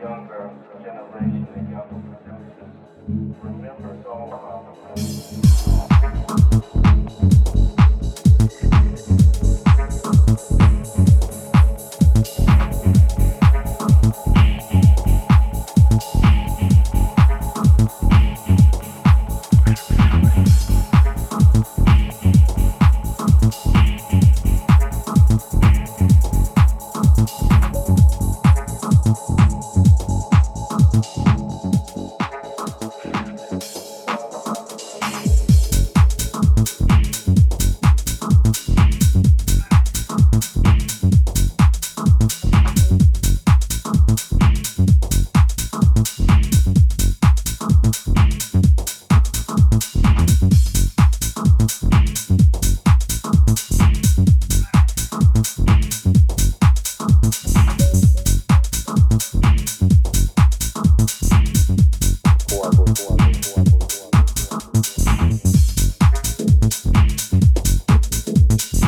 younger generation, the younger producers, remembers all about the past.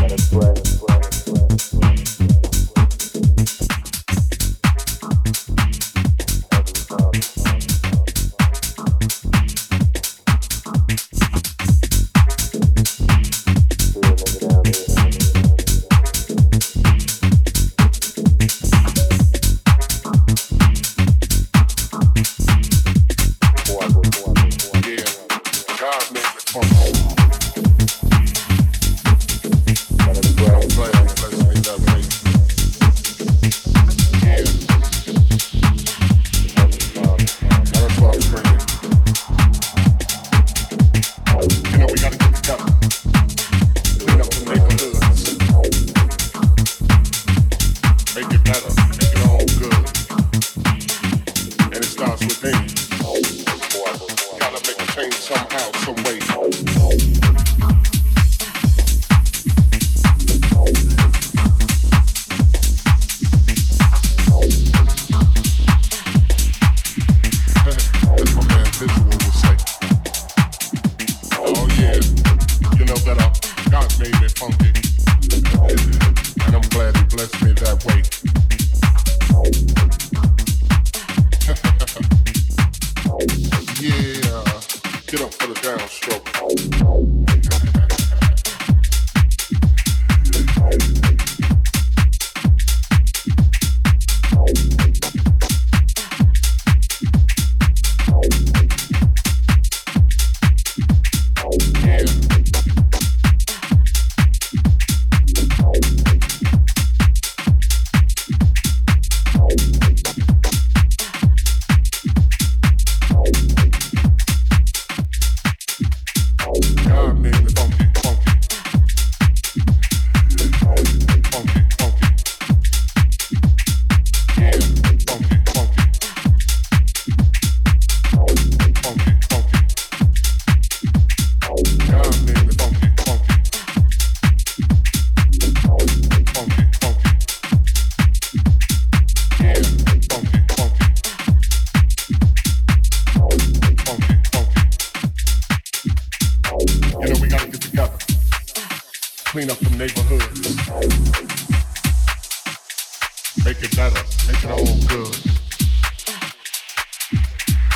kind of breath.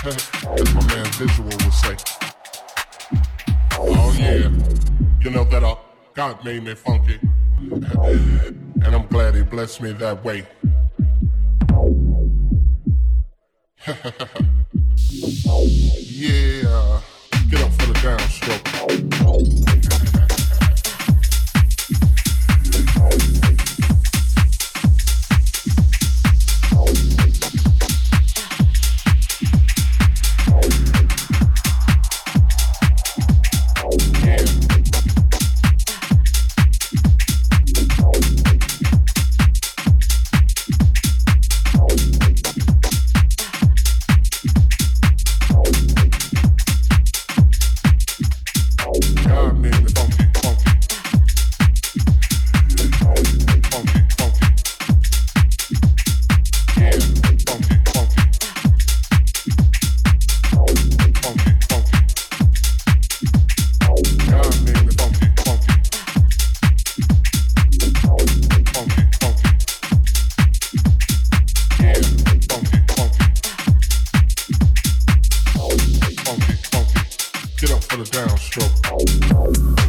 As my man Visual would say. Oh yeah, you know that uh, God made me funky. and I'm glad he blessed me that way. yeah, get up for the downstroke. Show.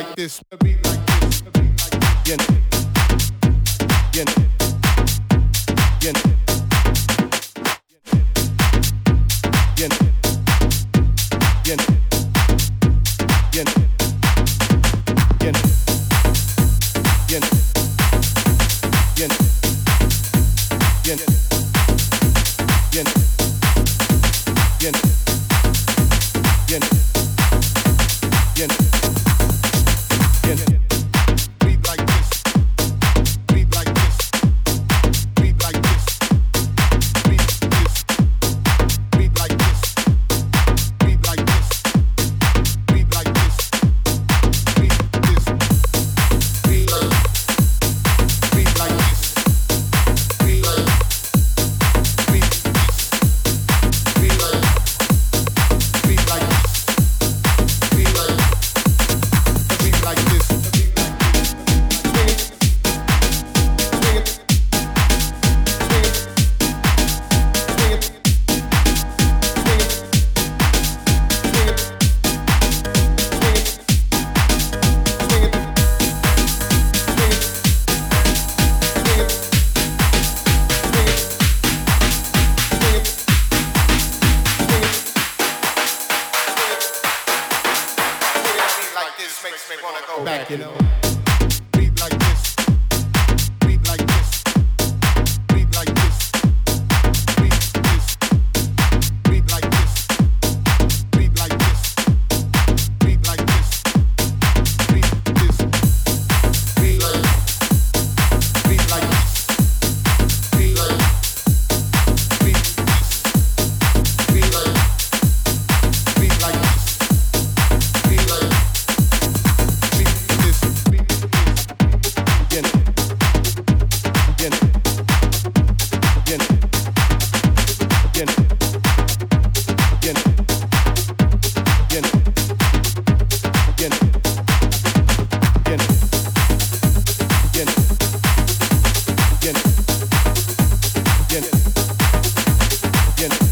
like this. Yeah. Yeah. Again.